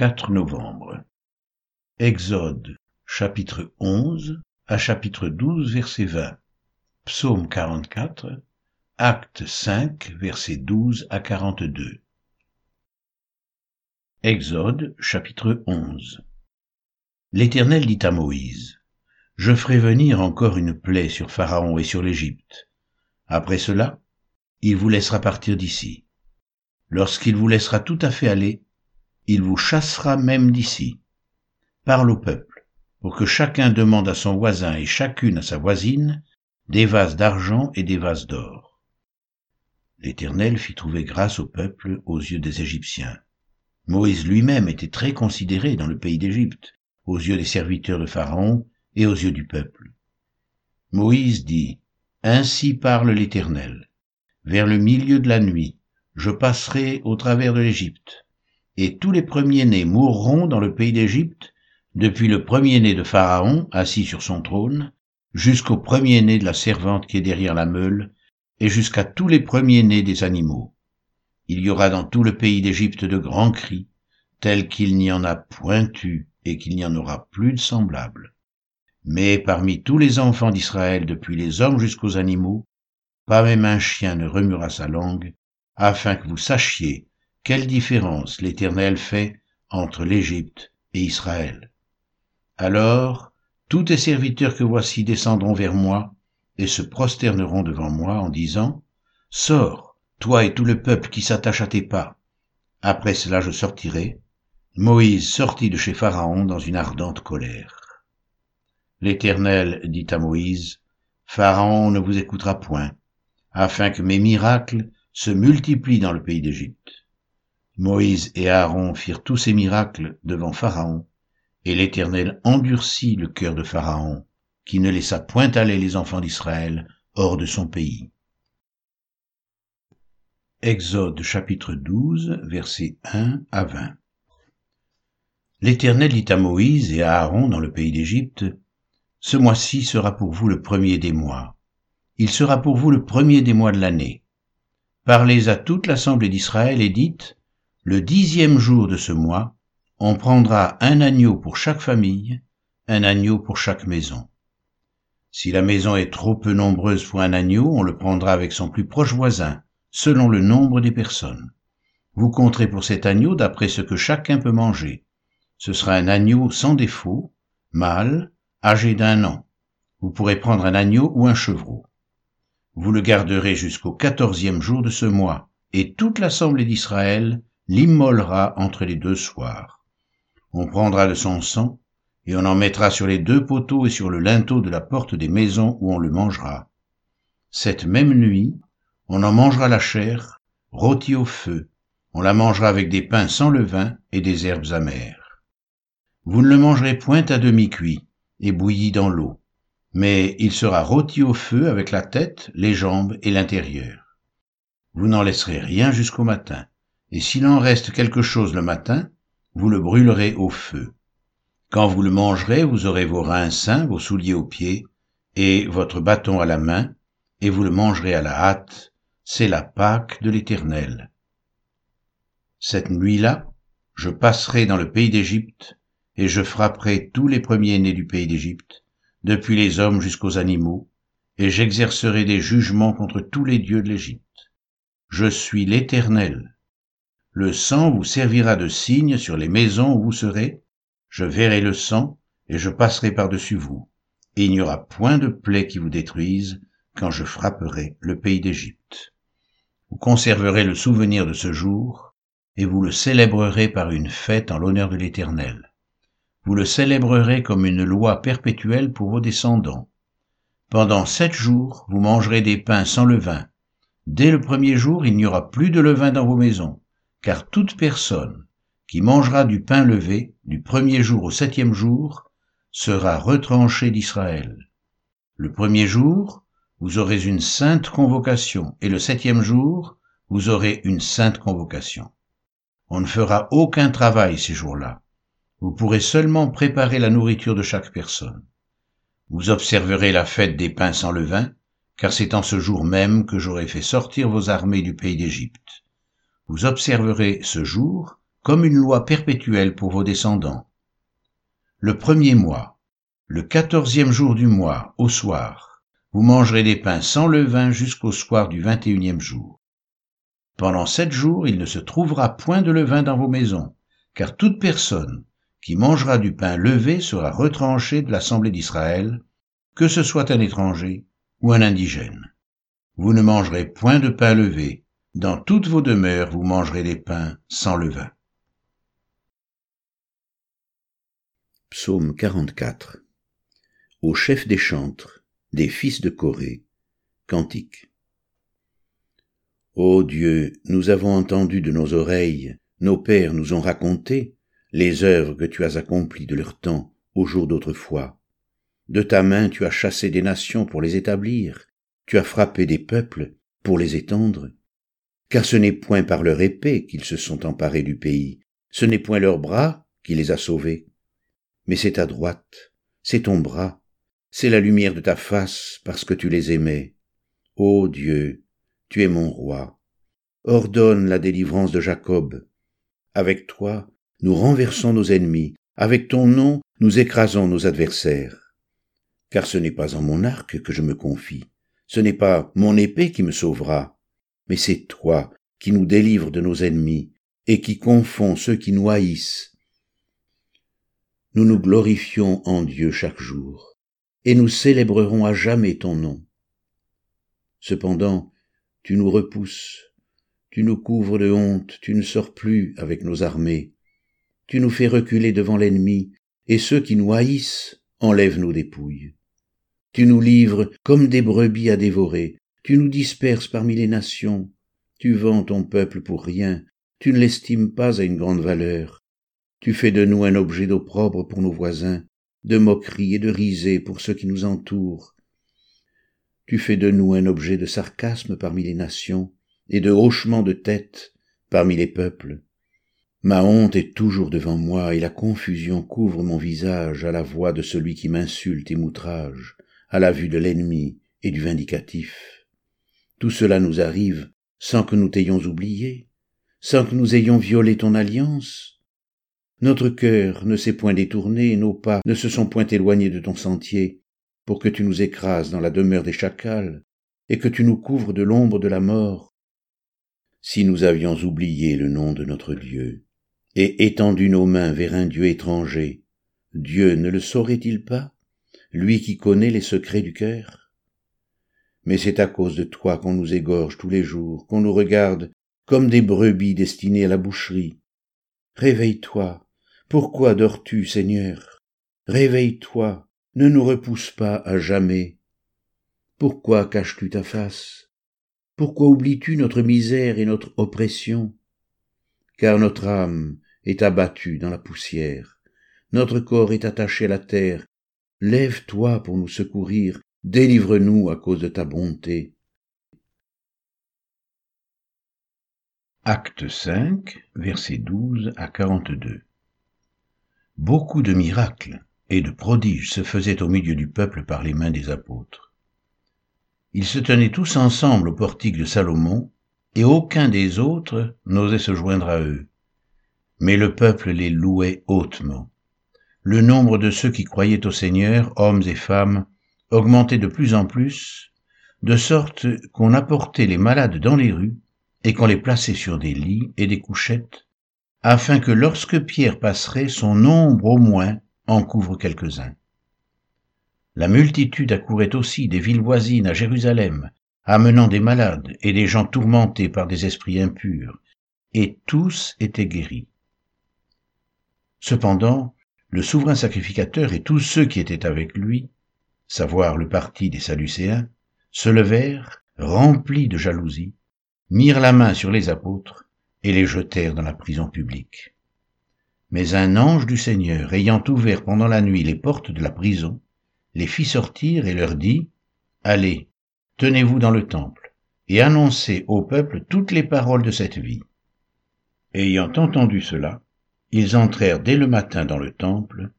4 novembre. Exode, chapitre 11 à chapitre 12, verset 20. Psaume 44, Acte 5, verset 12 à 42. Exode, chapitre 11. L'Éternel dit à Moïse, Je ferai venir encore une plaie sur Pharaon et sur l'Égypte. Après cela, il vous laissera partir d'ici. Lorsqu'il vous laissera tout à fait aller, il vous chassera même d'ici. Parle au peuple, pour que chacun demande à son voisin et chacune à sa voisine des vases d'argent et des vases d'or. L'Éternel fit trouver grâce au peuple aux yeux des Égyptiens. Moïse lui-même était très considéré dans le pays d'Égypte, aux yeux des serviteurs de Pharaon et aux yeux du peuple. Moïse dit, Ainsi parle l'Éternel. Vers le milieu de la nuit, je passerai au travers de l'Égypte et tous les premiers-nés mourront dans le pays d'Égypte, depuis le premier-né de Pharaon, assis sur son trône, jusqu'au premier-né de la servante qui est derrière la meule, et jusqu'à tous les premiers-nés des animaux. Il y aura dans tout le pays d'Égypte de grands cris, tels qu'il n'y en a point eu et qu'il n'y en aura plus de semblables. Mais parmi tous les enfants d'Israël, depuis les hommes jusqu'aux animaux, pas même un chien ne remuera sa langue, afin que vous sachiez quelle différence l'Éternel fait entre l'Égypte et Israël? Alors, tous tes serviteurs que voici descendront vers moi et se prosterneront devant moi en disant, Sors, toi et tout le peuple qui s'attache à tes pas. Après cela je sortirai. Moïse sortit de chez Pharaon dans une ardente colère. L'Éternel dit à Moïse, Pharaon ne vous écoutera point, afin que mes miracles se multiplient dans le pays d'Égypte. Moïse et Aaron firent tous ces miracles devant Pharaon, et l'Éternel endurcit le cœur de Pharaon, qui ne laissa point aller les enfants d'Israël hors de son pays. Exode chapitre 12, versets 1 à 20. L'Éternel dit à Moïse et à Aaron dans le pays d'Égypte, Ce mois-ci sera pour vous le premier des mois. Il sera pour vous le premier des mois de l'année. Parlez à toute l'assemblée d'Israël et dites, le dixième jour de ce mois, on prendra un agneau pour chaque famille, un agneau pour chaque maison. Si la maison est trop peu nombreuse pour un agneau, on le prendra avec son plus proche voisin, selon le nombre des personnes. Vous compterez pour cet agneau d'après ce que chacun peut manger. Ce sera un agneau sans défaut, mâle, âgé d'un an. Vous pourrez prendre un agneau ou un chevreau. Vous le garderez jusqu'au quatorzième jour de ce mois, et toute l'assemblée d'Israël l'immolera entre les deux soirs. On prendra de son sang, et on en mettra sur les deux poteaux et sur le linteau de la porte des maisons où on le mangera. Cette même nuit, on en mangera la chair, rôtie au feu, on la mangera avec des pains sans levain et des herbes amères. Vous ne le mangerez point à demi-cuit et bouilli dans l'eau, mais il sera rôti au feu avec la tête, les jambes et l'intérieur. Vous n'en laisserez rien jusqu'au matin et s'il en reste quelque chose le matin, vous le brûlerez au feu. Quand vous le mangerez, vous aurez vos reins sains, vos souliers aux pieds, et votre bâton à la main, et vous le mangerez à la hâte, c'est la Pâque de l'Éternel. Cette nuit-là, je passerai dans le pays d'Égypte, et je frapperai tous les premiers-nés du pays d'Égypte, depuis les hommes jusqu'aux animaux, et j'exercerai des jugements contre tous les dieux de l'Égypte. Je suis l'Éternel, le sang vous servira de signe sur les maisons où vous serez. Je verrai le sang, et je passerai par-dessus vous. Et il n'y aura point de plaie qui vous détruise quand je frapperai le pays d'Égypte. Vous conserverez le souvenir de ce jour, et vous le célébrerez par une fête en l'honneur de l'Éternel. Vous le célébrerez comme une loi perpétuelle pour vos descendants. Pendant sept jours, vous mangerez des pains sans levain. Dès le premier jour, il n'y aura plus de levain dans vos maisons car toute personne qui mangera du pain levé du premier jour au septième jour sera retranchée d'Israël. Le premier jour, vous aurez une sainte convocation, et le septième jour, vous aurez une sainte convocation. On ne fera aucun travail ces jours-là. Vous pourrez seulement préparer la nourriture de chaque personne. Vous observerez la fête des pains sans levain, car c'est en ce jour même que j'aurai fait sortir vos armées du pays d'Égypte. Vous observerez ce jour comme une loi perpétuelle pour vos descendants. Le premier mois, le quatorzième jour du mois, au soir, vous mangerez des pains sans levain jusqu'au soir du vingt et unième jour. Pendant sept jours, il ne se trouvera point de levain dans vos maisons, car toute personne qui mangera du pain levé sera retranchée de l'assemblée d'Israël, que ce soit un étranger ou un indigène. Vous ne mangerez point de pain levé, dans toutes vos demeures vous mangerez des pains sans levain. Psaume 44 Au chef des chantres, des fils de Corée, Cantique. Ô Dieu, nous avons entendu de nos oreilles, nos pères nous ont raconté les œuvres que tu as accomplies de leur temps au jour d'autrefois. De ta main tu as chassé des nations pour les établir, tu as frappé des peuples pour les étendre. Car ce n'est point par leur épée qu'ils se sont emparés du pays, ce n'est point leur bras qui les a sauvés, mais c'est ta droite, c'est ton bras, c'est la lumière de ta face parce que tu les aimais. Ô Dieu, tu es mon roi. Ordonne la délivrance de Jacob. Avec toi, nous renversons nos ennemis, avec ton nom, nous écrasons nos adversaires. Car ce n'est pas en mon arc que je me confie, ce n'est pas mon épée qui me sauvera, mais c'est toi qui nous délivres de nos ennemis et qui confonds ceux qui nous haïssent. Nous nous glorifions en Dieu chaque jour, et nous célébrerons à jamais ton nom. Cependant, tu nous repousses, tu nous couvres de honte, tu ne sors plus avec nos armées, tu nous fais reculer devant l'ennemi, et ceux qui nous haïssent enlèvent nos dépouilles. Tu nous livres comme des brebis à dévorer, tu nous disperses parmi les nations, tu vends ton peuple pour rien, tu ne l'estimes pas à une grande valeur. Tu fais de nous un objet d'opprobre pour nos voisins, de moquerie et de risée pour ceux qui nous entourent. Tu fais de nous un objet de sarcasme parmi les nations, et de hochement de tête parmi les peuples. Ma honte est toujours devant moi, et la confusion couvre mon visage à la voix de celui qui m'insulte et m'outrage, à la vue de l'ennemi et du vindicatif. Tout cela nous arrive sans que nous t'ayons oublié, sans que nous ayons violé ton alliance. Notre cœur ne s'est point détourné, nos pas ne se sont point éloignés de ton sentier, pour que tu nous écrases dans la demeure des chacals, et que tu nous couvres de l'ombre de la mort. Si nous avions oublié le nom de notre Dieu, et étendu nos mains vers un Dieu étranger, Dieu ne le saurait-il pas, lui qui connaît les secrets du cœur? Mais c'est à cause de toi qu'on nous égorge tous les jours, qu'on nous regarde comme des brebis destinées à la boucherie. Réveille-toi, pourquoi dors-tu, Seigneur? Réveille-toi, ne nous repousse pas à jamais. Pourquoi caches-tu ta face? Pourquoi oublies-tu notre misère et notre oppression? Car notre âme est abattue dans la poussière, notre corps est attaché à la terre. Lève-toi pour nous secourir, délivre-nous à cause de ta bonté. Acte 5, versets 12 à 42 Beaucoup de miracles et de prodiges se faisaient au milieu du peuple par les mains des apôtres. Ils se tenaient tous ensemble au portique de Salomon, et aucun des autres n'osait se joindre à eux. Mais le peuple les louait hautement. Le nombre de ceux qui croyaient au Seigneur, hommes et femmes, augmentait de plus en plus, de sorte qu'on apportait les malades dans les rues et qu'on les plaçait sur des lits et des couchettes, afin que lorsque Pierre passerait, son nombre au moins en couvre quelques-uns. La multitude accourait aussi des villes voisines à Jérusalem, amenant des malades et des gens tourmentés par des esprits impurs, et tous étaient guéris. Cependant, le souverain sacrificateur et tous ceux qui étaient avec lui, savoir le parti des Sadducéens, se levèrent, remplis de jalousie, mirent la main sur les apôtres et les jetèrent dans la prison publique. Mais un ange du Seigneur, ayant ouvert pendant la nuit les portes de la prison, les fit sortir et leur dit, Allez, tenez-vous dans le temple, et annoncez au peuple toutes les paroles de cette vie. Ayant entendu cela, ils entrèrent dès le matin dans le temple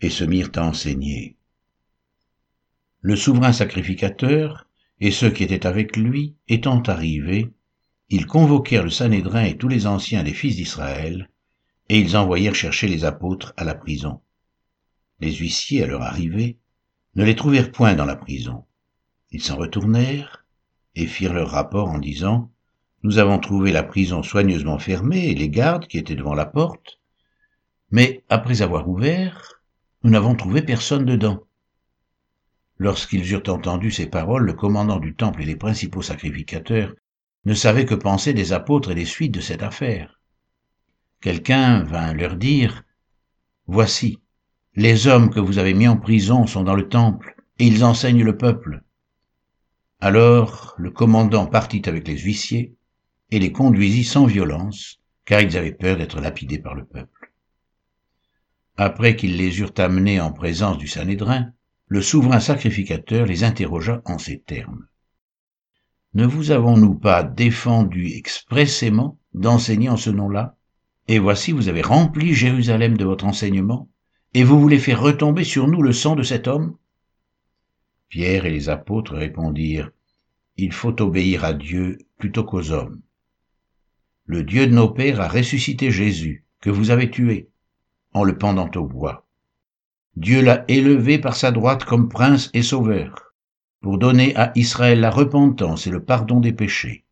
et se mirent à enseigner. Le souverain sacrificateur et ceux qui étaient avec lui étant arrivés, ils convoquèrent le Sanhédrin et tous les anciens des fils d'Israël, et ils envoyèrent chercher les apôtres à la prison. Les huissiers, à leur arrivée, ne les trouvèrent point dans la prison. Ils s'en retournèrent et firent leur rapport en disant Nous avons trouvé la prison soigneusement fermée et les gardes qui étaient devant la porte, mais après avoir ouvert, nous n'avons trouvé personne dedans. Lorsqu'ils eurent entendu ces paroles, le commandant du temple et les principaux sacrificateurs ne savaient que penser des apôtres et des suites de cette affaire. Quelqu'un vint leur dire, Voici, les hommes que vous avez mis en prison sont dans le temple, et ils enseignent le peuple. Alors le commandant partit avec les huissiers et les conduisit sans violence, car ils avaient peur d'être lapidés par le peuple. Après qu'ils les eurent amenés en présence du Sanhédrin, le souverain sacrificateur les interrogea en ces termes. Ne vous avons-nous pas défendu expressément d'enseigner en ce nom-là? Et voici, vous avez rempli Jérusalem de votre enseignement, et vous voulez faire retomber sur nous le sang de cet homme? Pierre et les apôtres répondirent, Il faut obéir à Dieu plutôt qu'aux hommes. Le Dieu de nos pères a ressuscité Jésus, que vous avez tué, en le pendant au bois. Dieu l'a élevé par sa droite comme prince et sauveur, pour donner à Israël la repentance et le pardon des péchés.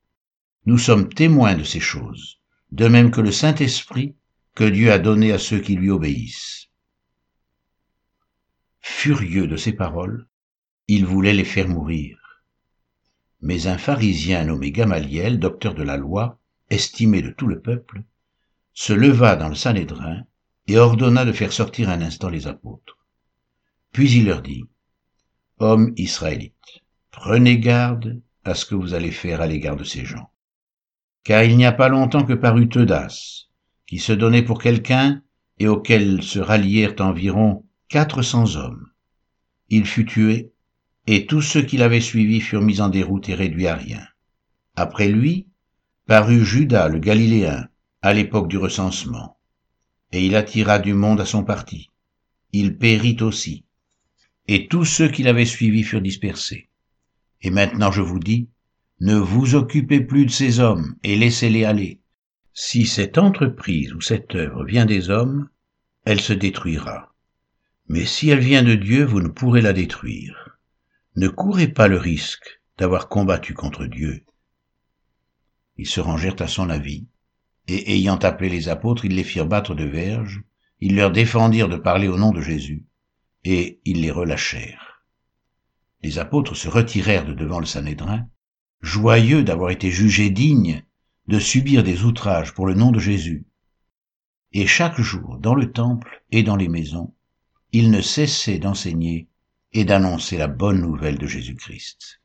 Nous sommes témoins de ces choses, de même que le Saint-Esprit que Dieu a donné à ceux qui lui obéissent. Furieux de ces paroles, il voulait les faire mourir. Mais un pharisien nommé Gamaliel, docteur de la loi, estimé de tout le peuple, se leva dans le Sanhédrin et ordonna de faire sortir un instant les apôtres. Puis il leur dit, Hommes israélites, prenez garde à ce que vous allez faire à l'égard de ces gens. Car il n'y a pas longtemps que parut Teudas, qui se donnait pour quelqu'un et auquel se rallièrent environ quatre cents hommes. Il fut tué et tous ceux qui l'avaient suivi furent mis en déroute et réduits à rien. Après lui, parut Judas le Galiléen, à l'époque du recensement, et il attira du monde à son parti. Il périt aussi, et tous ceux qui l'avaient suivi furent dispersés. Et maintenant je vous dis, ne vous occupez plus de ces hommes, et laissez-les aller. Si cette entreprise ou cette œuvre vient des hommes, elle se détruira. Mais si elle vient de Dieu, vous ne pourrez la détruire ne courez pas le risque d'avoir combattu contre Dieu. Ils se rangèrent à son avis, et ayant appelé les apôtres, ils les firent battre de verges, ils leur défendirent de parler au nom de Jésus, et ils les relâchèrent. Les apôtres se retirèrent de devant le Sanhédrin, joyeux d'avoir été jugés dignes de subir des outrages pour le nom de Jésus. Et chaque jour, dans le temple et dans les maisons, ils ne cessaient d'enseigner et d'annoncer la bonne nouvelle de Jésus-Christ.